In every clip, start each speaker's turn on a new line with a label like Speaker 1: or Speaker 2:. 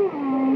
Speaker 1: Mm-hmm.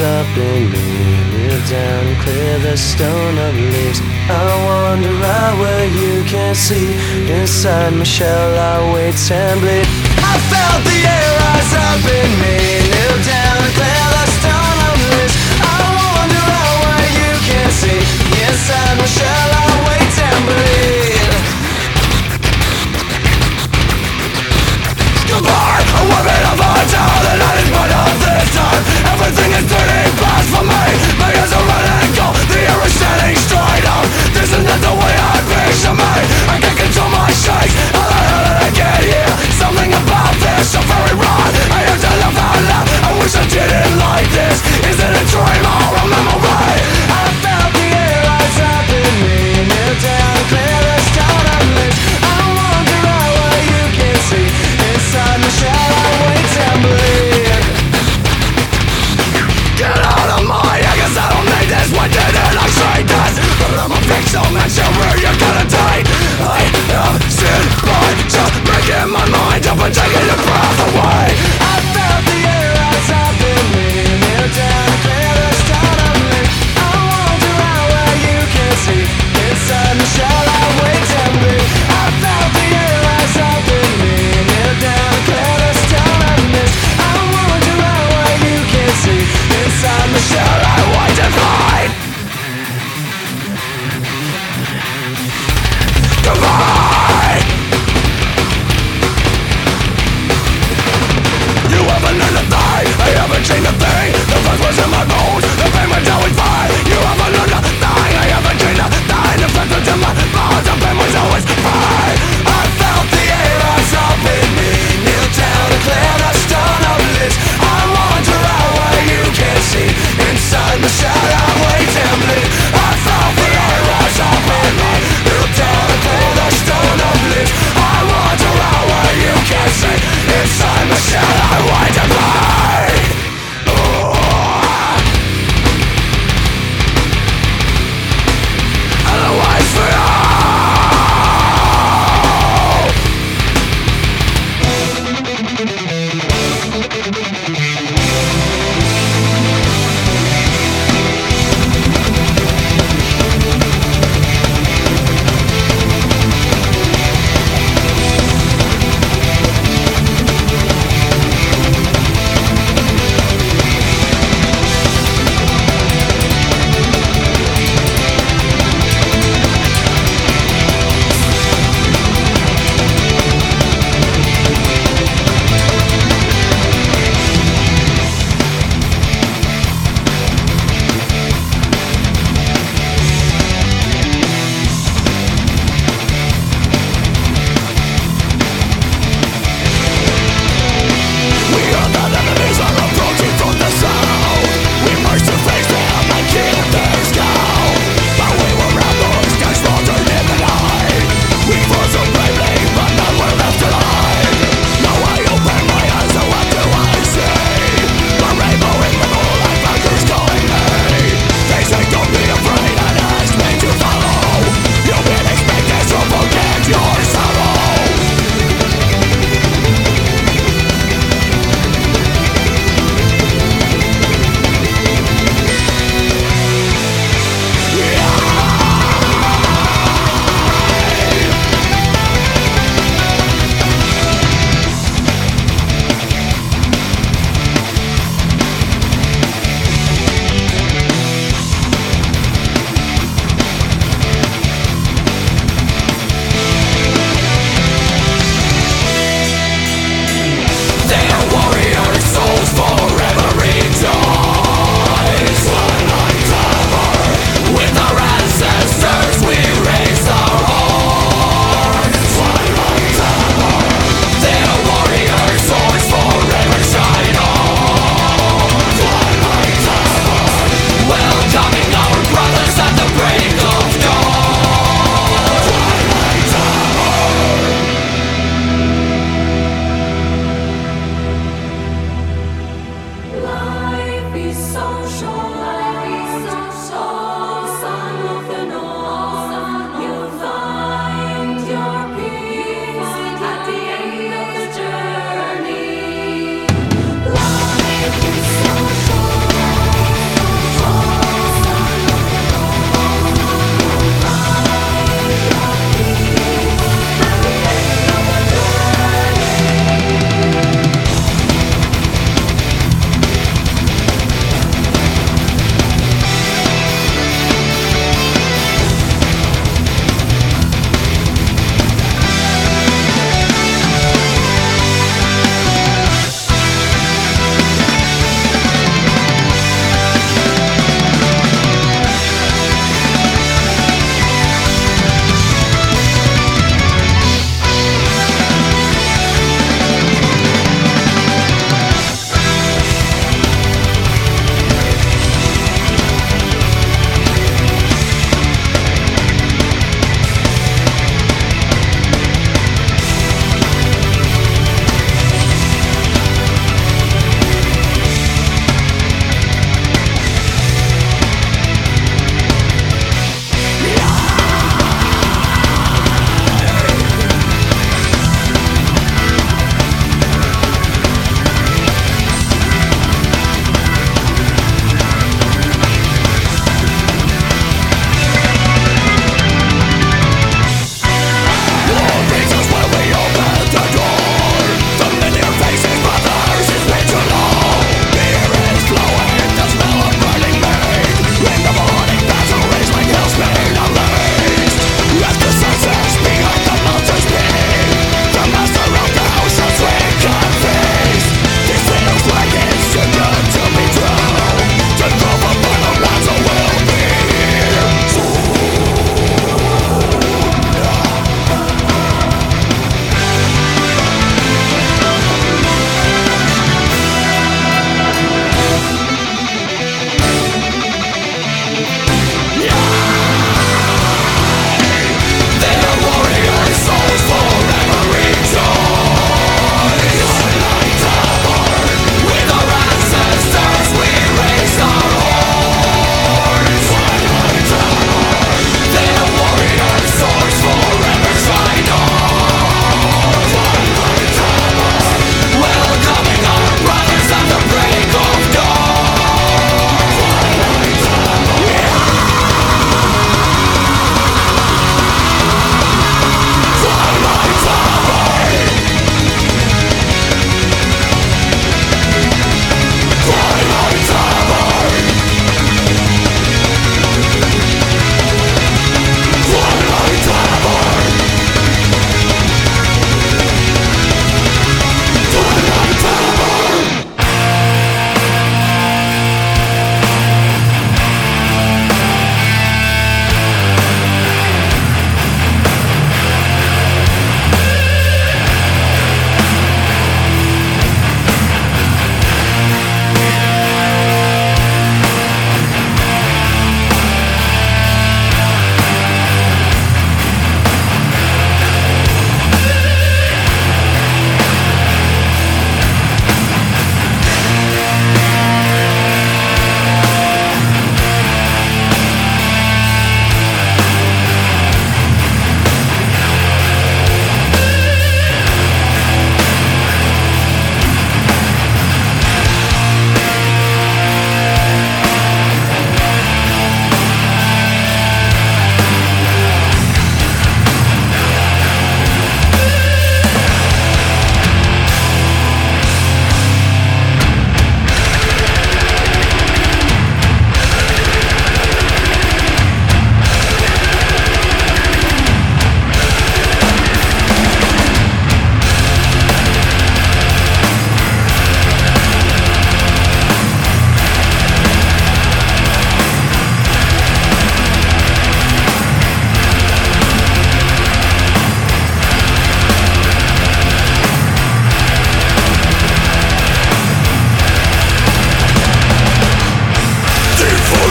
Speaker 1: Up in me. Kneel down and clear the stone of leaves. I wander out where you can't see. Inside my shell, I wait and bleed. I felt the air rise up in me. Kneel down and clear the stone of leaves. I wander out where you can't see. Inside my shell, I Everything is turning bad for me. My are cold. The is standing straight This is not the way I picture me. I can't control my shakes. How the hell did I get here? Something about this very wrong I to I wish I didn't like this. Is it a dream or a memory? Just making my mind up and taking a breath away. was in my bones The pain went down with fire You have another.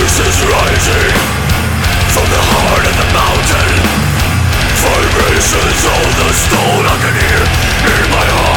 Speaker 1: Is rising From the heart of the mountain. Vibrations of the stone I can hear in my heart.